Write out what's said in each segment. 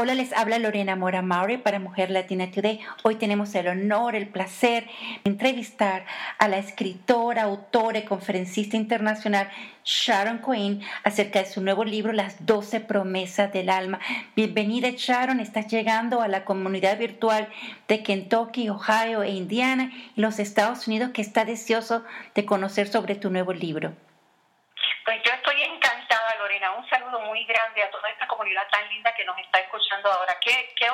Hola, les habla Lorena Mora Mauri para Mujer Latina Today. Hoy tenemos el honor, el placer de entrevistar a la escritora, autora y conferencista internacional Sharon Quinn acerca de su nuevo libro Las 12 promesas del alma. Bienvenida Sharon, estás llegando a la comunidad virtual de Kentucky, Ohio e Indiana y los Estados Unidos que está deseoso de conocer sobre tu nuevo libro. Pues yo estoy encantada, Lorena. Un saludo muy grande a toda esta comunidad tan linda que nos está escuchando ahora. Qué, qué,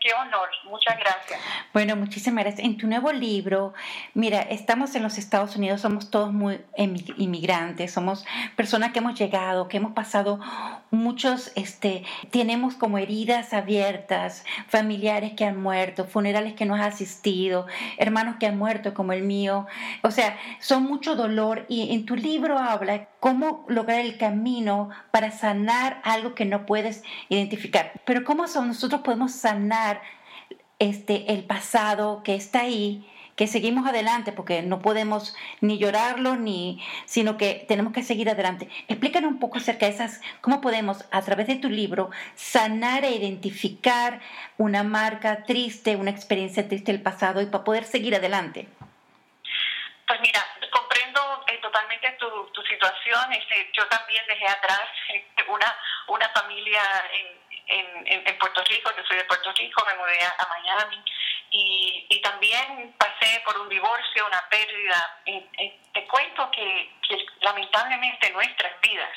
qué, honor. Muchas gracias. Bueno, muchísimas gracias. En tu nuevo libro, mira, estamos en los Estados Unidos, somos todos muy inmigrantes, somos personas que hemos llegado, que hemos pasado muchos, este, tenemos como heridas abiertas, familiares que han muerto, funerales que nos han asistido, hermanos que han muerto como el mío. O sea, son mucho dolor y en tu libro habla cómo lograr el camino para sanar algo que no puedes identificar. Pero cómo son, nosotros podemos sanar este, el pasado que está ahí, que seguimos adelante, porque no podemos ni llorarlo, ni, sino que tenemos que seguir adelante. Explícanos un poco acerca de esas, cómo podemos, a través de tu libro, sanar e identificar una marca triste, una experiencia triste del pasado y para poder seguir adelante. Pues mira, eh, totalmente tu, tu situación. Este, yo también dejé atrás este, una, una familia en, en, Puerto Rico, yo soy de Puerto Rico, me mudé a, Miami y, y, también pasé por un divorcio, una pérdida. te cuento que, lamentablemente nuestras vidas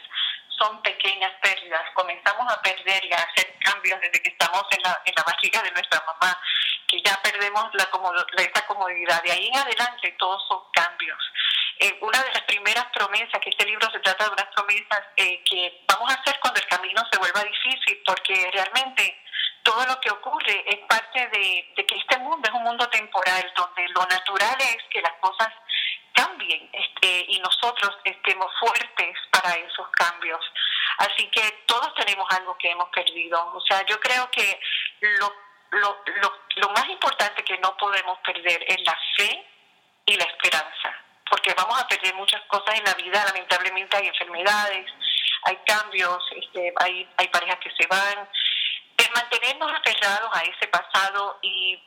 son pequeñas pérdidas. Comenzamos a perder y a hacer cambios desde que estamos en la, en la barriga de nuestra mamá, que ya perdemos la, esa comodidad. De ahí en adelante todos son cambios. Eh, una de las primeras promesas, que este libro se trata de unas promesas eh, que vamos a hacer cuando el camino se vuelva difícil, porque realmente todo lo que ocurre es parte de, que este mundo es un mundo temporal, donde lo natural es que las cosas cambien este, y nosotros estemos fuertes para esos cambios. Así que todos tenemos algo que hemos perdido. O sea, yo creo que lo, lo, lo, lo más importante que no podemos perder es la fe y la esperanza porque vamos a perder muchas cosas en la vida, lamentablemente hay enfermedades, hay cambios, este, hay, hay parejas que se van. De mantenernos aferrados a ese pasado y,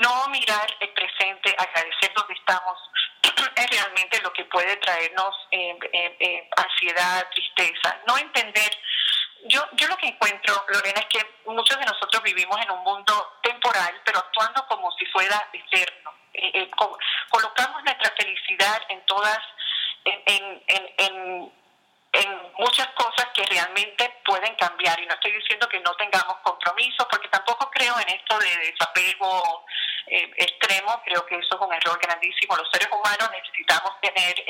no mirar el presente, agradecer donde estamos, es realmente lo que puede traernos eh, eh, eh, ansiedad, tristeza. No entender yo, yo lo que encuentro, Lorena, es que muchos de nosotros vivimos en un mundo temporal, pero actuando como si fuera eterno. Eh, eh, colocamos felicidad en todas, en, en, en, en, muchas cosas que realmente pueden cambiar. Y no estoy diciendo que no tengamos compromisos, porque tampoco creo en esto de desapego eh, extremo. Creo que eso es un error grandísimo. Los seres humanos necesitamos tener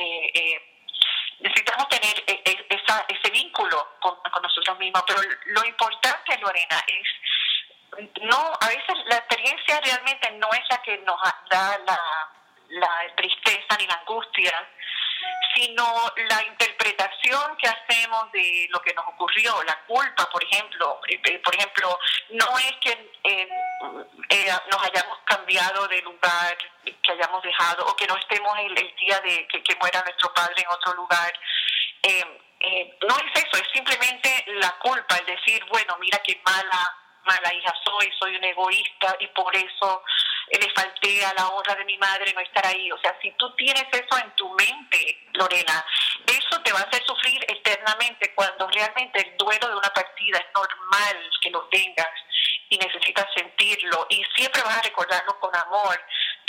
necesitamos tener esa, ese vínculo con, con, nosotros mismos, pero lo importante, Lorena, es no, a veces la experiencia realmente no es la que nos da la, la tristeza ni la angustia, sino la interpretación que hacemos de lo que nos ocurrió, la culpa, por ejemplo. Eh, eh, por ejemplo, no es que eh, nos hayamos cambiado de lugar, que hayamos dejado, o que no estemos el, el día de que, que, muera nuestro padre en otro lugar. no es eso, es simplemente la culpa, el decir, bueno, mira qué mala mala hija soy, soy un egoísta y por eso le falté a la honra de mi madre no estar ahí. O sea, si tú tienes eso en tu mente, Lorena, eso te va a hacer sufrir eternamente cuando realmente el duelo de una partida es normal que lo tengas y necesitas sentirlo y siempre vas a recordarlo con amor,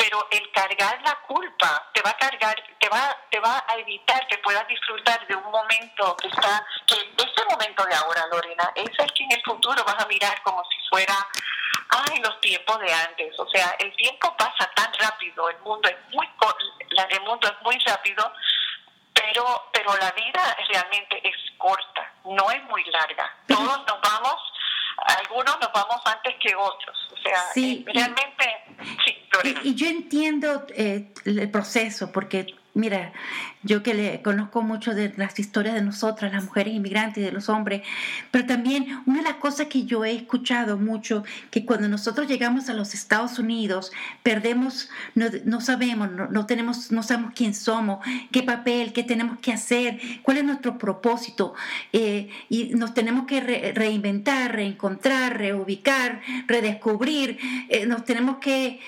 pero el cargar la culpa te va a cargar, te va, te va a evitar que puedas disfrutar de un momento que está, que ese momento de ahora, Lorena, es el que en el futuro vas a mirar como si fuera, ay, los tiempos de antes, o sea, el tiempo pasa tan rápido, el mundo es muy, el mundo es muy rápido, pero, pero la vida realmente es corta, no es muy larga. Todos nos vamos algunos nos vamos antes que otros. O sea, sí, eh, realmente, y, sí, y, yo entiendo eh, el proceso, porque mira, yo que le conozco mucho de las historias de nosotras, las mujeres inmigrantes y de los hombres, pero también una de las cosas que yo he escuchado mucho, que cuando nosotros llegamos a los Estados Unidos, perdemos, no, sabemos, no, tenemos, no sabemos quién somos, qué papel, qué tenemos que hacer, cuál es nuestro propósito, eh, y nos tenemos que reinventar, reencontrar, reubicar, redescubrir, eh, nos tenemos que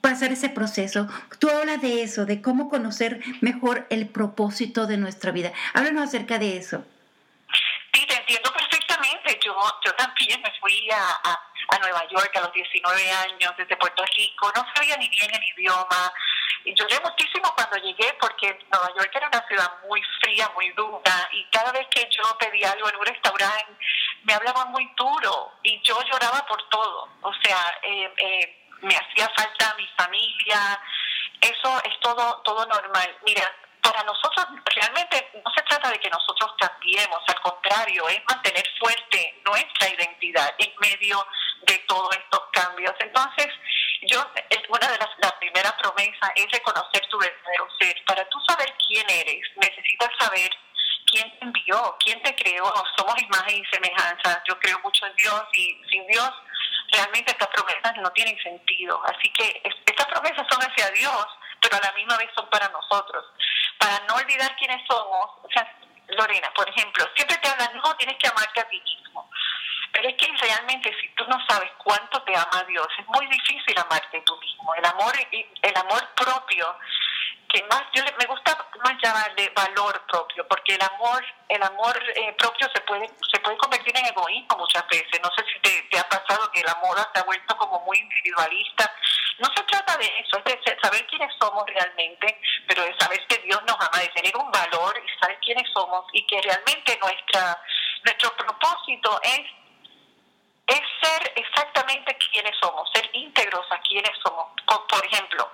pasar ese proceso. Tú hablas de eso, de cómo conocer mejor el propósito de nuestra vida. Háblanos acerca de eso. Sí, te entiendo perfectamente. Yo, yo también me fui a, a, Nueva York a los 19 años desde Puerto Rico. No sabía ni bien el idioma. Y lloré muchísimo cuando llegué porque Nueva York era una ciudad muy fría, muy dura. Y cada vez que yo pedía algo en un restaurante, me hablaban muy duro. Y yo lloraba por todo. O sea, eh, eh, me hacía falta mi familia, eso es todo, todo normal. Mira, para nosotros realmente no se trata de que nosotros cambiemos, al contrario, es mantener fuerte nuestra identidad en medio de todos estos cambios. Entonces, yo, una de las, las primeras promesas es reconocer tu verdadero ser. Para tú saber quién eres, necesitas saber quién te envió, quién te creó. Somos imagen y semejanza. Yo creo mucho en Dios y sin Dios realmente estas promesas no tienen sentido. Así que estas promesas son hacia Dios, pero a la misma vez son para nosotros. Para no olvidar quiénes somos, o sea, Lorena, por ejemplo, siempre te hablan, no, tienes que amarte a ti mismo. Pero es que realmente si tú no sabes cuánto te ama Dios, es muy difícil amarte tú mismo. El amor, el amor propio que más yo me gusta más llamarle valor propio porque el amor el amor eh, propio se puede se puede convertir en egoísmo muchas veces no sé si te, ha pasado que el amor se ha vuelto como muy individualista no se trata de eso es de saber quiénes somos realmente pero de saber que Dios nos ama de tener un valor y saber quiénes somos y que realmente nuestra nuestro propósito es es ser exactamente quiénes somos, ser íntegros a quiénes somos. Por ejemplo,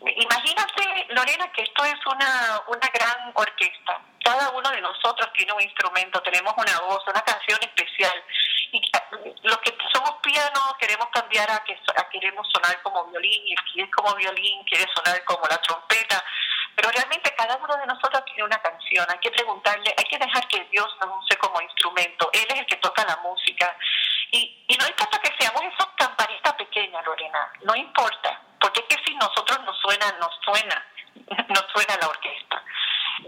Imagínate, Lorena, que esto es una, una gran orquesta. Cada uno de nosotros tiene un instrumento, tenemos una voz, una canción especial. Y los que somos pianos queremos cambiar a que queremos sonar como violín, y el que es como violín quiere sonar como la trompeta. Pero realmente cada uno de nosotros tiene una canción. Hay que preguntarle, hay que dejar que Dios nos use como instrumento. Él es el que toca la música. Y, y no importa que seamos esas campanitas pequeñas, Lorena, no importa porque es que si nosotros nos suena, nos suena, nos suena la orquesta,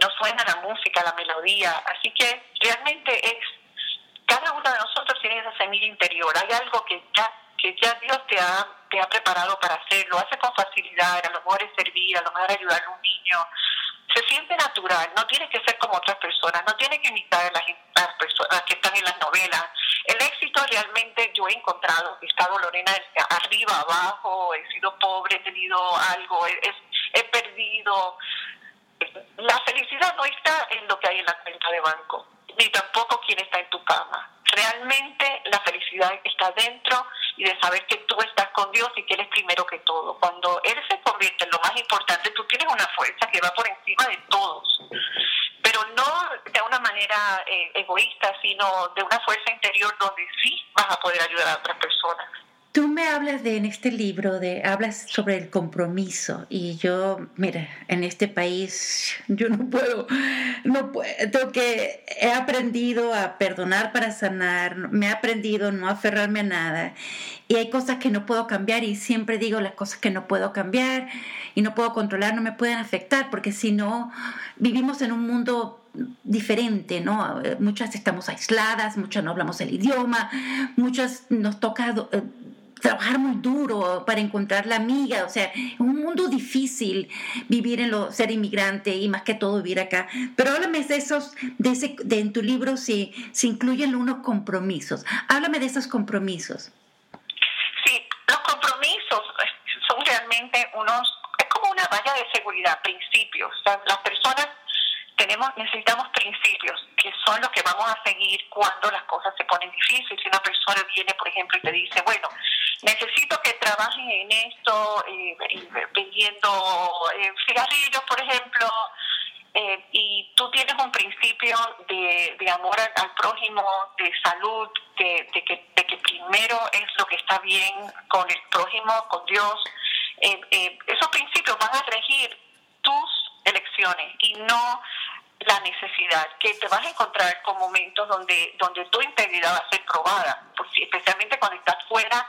nos suena la música, la melodía. Así que realmente es, cada uno de nosotros tiene esa semilla interior. Hay algo que ya, que ya Dios te ha, te ha preparado para hacerlo. Lo hace con facilidad, a lo mejor es servir, a lo mejor ayudar a un niño. Se siente natural, no tiene que ser como otras personas, no tiene que imitar a las, las personas que están en las novelas el éxito realmente yo he encontrado, he estado Lorena arriba, abajo, he sido pobre, he tenido algo, he, perdido. La felicidad no está en lo que hay en la cuenta de banco, ni tampoco quién está en tu cama. Realmente la felicidad está dentro y de saber que tú estás con Dios y que Él es primero que todo. Cuando Él se convierte en lo más importante, tú tienes una fuerza que va por encima de todos pero no de una manera eh, egoísta, sino de una fuerza interior donde sí vas a poder ayudar a otras personas. Tú me hablas de en este libro de hablas sobre el compromiso y yo mira en este país yo no puedo no puedo que he aprendido a perdonar para sanar me he aprendido no aferrarme a nada y hay cosas que no puedo cambiar y siempre digo las cosas que no puedo cambiar y no puedo controlar no me pueden afectar porque si no vivimos en un mundo diferente, ¿no? Muchas estamos aisladas, muchas no hablamos el idioma, muchas nos toca trabajar muy duro para encontrar la amiga, o sea, es un mundo difícil vivir en lo, ser inmigrante y más que todo vivir acá. Pero háblame de esos, de ese, de en tu libro si, si incluyen unos compromisos. Háblame de esos compromisos. Sí, los compromisos son realmente unos, es como una valla de seguridad, principios. las personas tenemos, necesitamos principios que son los que vamos a seguir cuando las cosas se ponen difíciles. Si una persona viene, por ejemplo, y te dice, bueno, necesito que trabajes en esto, eh, vendiendo eh, cigarrillos, por ejemplo, eh, y tú tienes un principio de, de amor al, prójimo, de salud, de, que, de que primero es lo que está bien con el prójimo, con Dios, esos principios van a regir tus elecciones y no necesidad, que te vas a encontrar con momentos donde, donde tu integridad va a ser probada, especialmente cuando estás fuera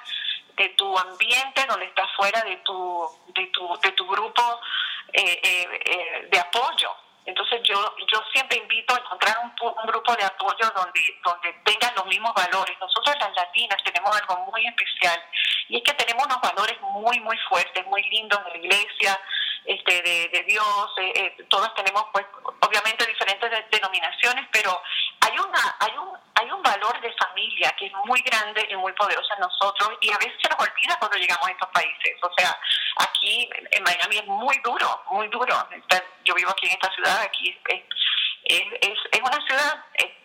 de tu ambiente, donde estás fuera de tu, de tu, de tu grupo eh, eh, eh, de apoyo. Entonces yo, yo siempre invito a encontrar un, un, grupo de apoyo donde, donde tengan los mismos valores. Nosotros las latinas tenemos algo muy especial y es que tenemos unos valores muy, muy fuertes, muy lindos de la iglesia, este, de, Dios, eh, eh, todas tenemos pues obviamente diferentes denominaciones, pero hay una, hay un, hay un valor de familia que es muy grande y muy poderoso en nosotros y a veces se nos olvida cuando llegamos a estos países. O sea, aquí en Miami es muy duro, muy duro. Yo vivo aquí en esta ciudad, aquí es, es, es una ciudad eh,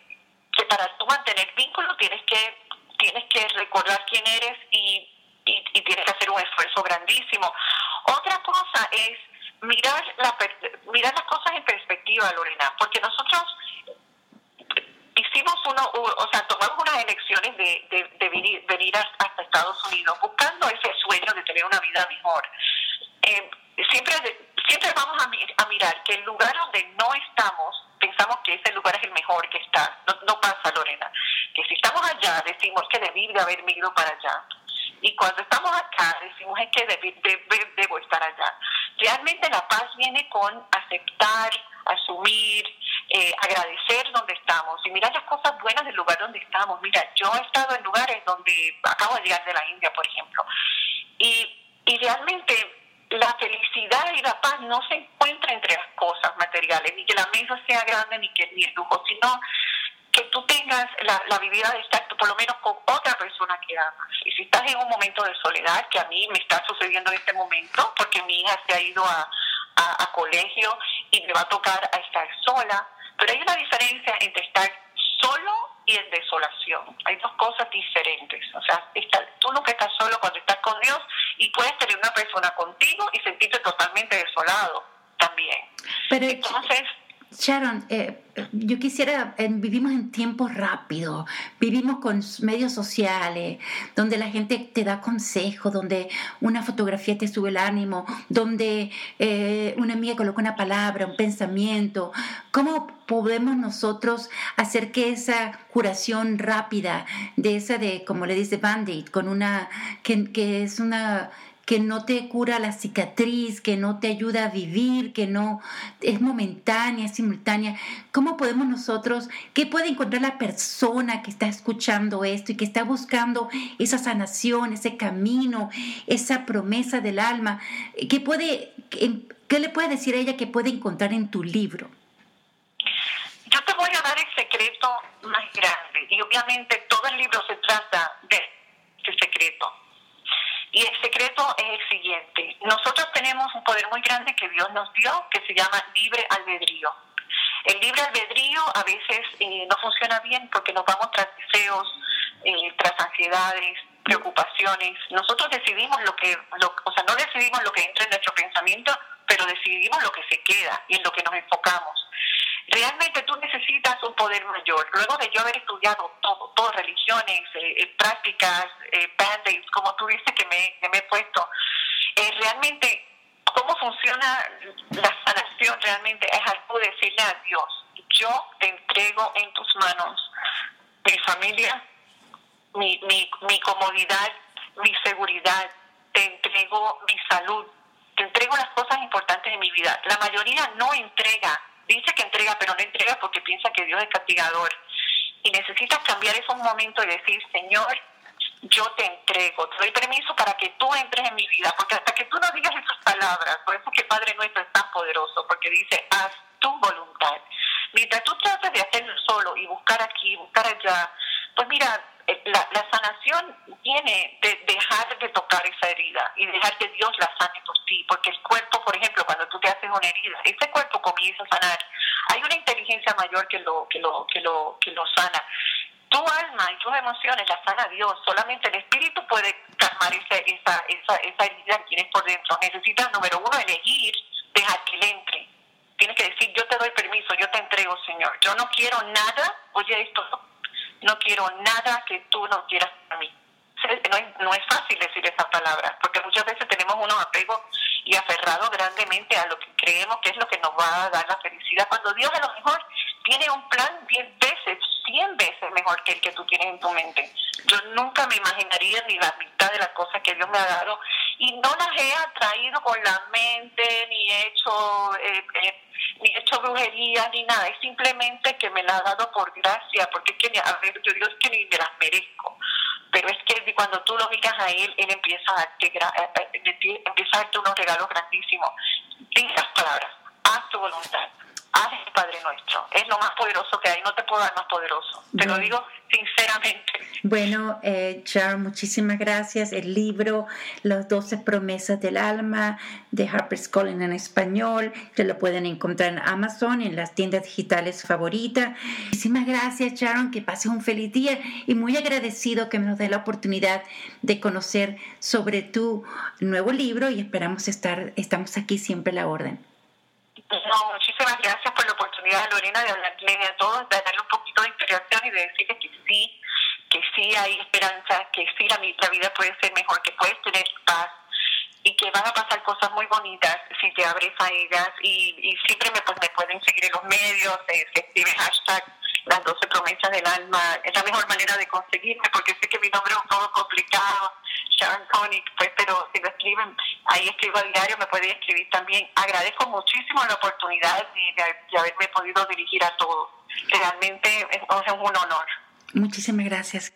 que para tú mantener vínculos tienes que, tienes que recordar quién eres y y, tienes que hacer un esfuerzo grandísimo. Otra cosa es mirar, la, mirar las cosas en perspectiva, Lorena, porque nosotros hicimos uno, o sea, tomamos unas elecciones de, de, venir, venir, hasta Estados Unidos buscando ese sueño de tener una vida mejor. Eh, siempre, siempre vamos a, a, mirar que el lugar donde no estamos, pensamos que ese lugar es el mejor que está. No, pasa, Lorena. Que si estamos allá, decimos que debí de haber ido para allá. Y cuando estamos acá, decimos es que debo estar allá. Realmente la paz viene con aceptar, asumir, eh, agradecer donde estamos y mirar las cosas buenas del lugar donde estamos. Mira, yo he estado en lugares donde acabo de llegar de la India, por ejemplo, y, y realmente la felicidad y la paz no se encuentra entre las cosas materiales, ni que la mesa sea grande, ni que ni el lujo, sino que tú tengas la, la de estar por lo menos con otra persona que amas. Y si estás en un momento de soledad, que a mí me está sucediendo en este momento, porque mi hija se ha ido a, a, colegio y me va a tocar a estar sola, pero hay una diferencia entre estar solo y en desolación. Hay dos cosas diferentes. O sea, tú nunca estás solo cuando estás con Dios y puedes tener una persona contigo y sentirte totalmente desolado también. Pero Entonces, Sharon, eh, yo quisiera, vivimos en tiempos rápidos, vivimos con medios sociales, donde la gente te da consejos, donde una fotografía te sube el ánimo, donde eh, una amiga coloca una palabra, un pensamiento. ¿Cómo podemos nosotros hacer que esa curación rápida, de esa de, como le dice Band-Aid, con una, que es una que no te cura la cicatriz, que no te ayuda a vivir, que no es momentánea, es simultánea. ¿Cómo podemos nosotros, qué puede encontrar la persona que está escuchando esto y que está buscando esa sanación, ese camino, esa promesa del alma? ¿Qué, puede, qué le puede decir a ella que puede encontrar en tu libro? Yo te voy a dar el secreto más grande y obviamente todo el libro se trata de ese secreto y el secreto es el siguiente. Nosotros tenemos un poder muy grande que Dios nos dio, que se llama libre albedrío. El libre albedrío a veces eh, no funciona bien porque nos vamos tras deseos, eh, tras ansiedades, preocupaciones. Nosotros decidimos lo que, o sea, no decidimos lo que entra en nuestro pensamiento, pero decidimos lo que se queda y en lo que nos enfocamos. Realmente tú necesitas un poder mayor. Luego de yo haber estudiado todo, todas religiones, eh, eh, prácticas, eh, band-aids, como tú dices que me, que me he puesto, eh, realmente cómo funciona la sanación realmente es algo decirle a Dios, yo te entrego en tus manos mi familia, mi, mi, mi comodidad, mi seguridad, te entrego mi salud, te entrego las cosas importantes de mi vida. La mayoría no entrega dice que entrega, pero no entrega porque piensa que Dios es castigador. Y necesitas cambiar esos momentos y decir, Señor, yo te entrego, te doy permiso para que tú entres en mi vida, porque hasta que tú no digas esas palabras, por eso que Padre nuestro es tan poderoso, porque dice, haz tu voluntad. Mientras tú tratas de hacerlo solo y buscar aquí, buscar allá, pues mira, la, la, sanación viene de dejar de tocar esa herida y dejar que Dios la sane por ti, porque el cuerpo, por ejemplo, cuando tú te haces una herida, ese cuerpo comienza a sanar. Hay una inteligencia mayor que lo que lo que lo que lo sana. Tu alma y tus emociones las sana Dios. Solamente el espíritu puede calmar esa esa esa, esa herida que tienes por dentro. Necesitas número uno elegir dejar que él entre. Tienes que decir yo te doy permiso, yo te entrego, Señor. Yo no quiero nada. Oye esto no quiero nada que tú no quieras para mí. No, no es fácil decir esa palabra, porque muchas veces tenemos unos apegos y aferrados grandemente a lo que creemos que es lo que nos va a dar la felicidad, cuando Dios a lo mejor tiene un plan diez veces, cien veces mejor que el que tú tienes en tu mente. Yo nunca me imaginaría ni la mitad de las cosas que Dios me ha dado y no las he atraído con la mente, ni he hecho, eh, eh, ni he hecho brujería, ni nada. Es simplemente que me la ha dado por gracia, porque es que, a ver, yo digo, que ni me las merezco. Pero es que cuando tú lo miras a Él, Él empieza a darte, eh, empieza a darte unos regalos grandísimos. Dice las palabras, haz tu voluntad haz el Padre Nuestro. Es lo más poderoso que hay, no te puedo dar más poderoso. Te lo digo sinceramente. Bueno, eh, Sharon, muchísimas gracias. El libro Las doce promesas del alma de Harper's Collins en español, te lo pueden encontrar en Amazon, en las tiendas digitales favoritas. Muchísimas gracias, Sharon, que pases un feliz día y muy agradecido que nos dé la oportunidad de conocer sobre tu nuevo libro y esperamos estar, estamos aquí siempre a la orden. No, muchísimas gracias por la oportunidad, Lorena, de hablarle a todos, de darle un poquito de inspiración y de decirles que sí, que sí hay esperanza, que sí la, la vida puede ser mejor, que puedes tener paz y que van a pasar cosas muy bonitas si te abres a ellas. Y, y siempre me, pues, me pueden seguir en los medios, se, se escribe hashtag las 12 promesas del alma, es la mejor manera de conseguirme porque sé que mi nombre es un poco complicado, Sharon Koenig, pues, pero si lo escriben, ahí escribo a diario, me pueden escribir también. Agradezco muchísimo la oportunidad de, haberme podido dirigir a todos. Realmente es un honor. Muchísimas gracias.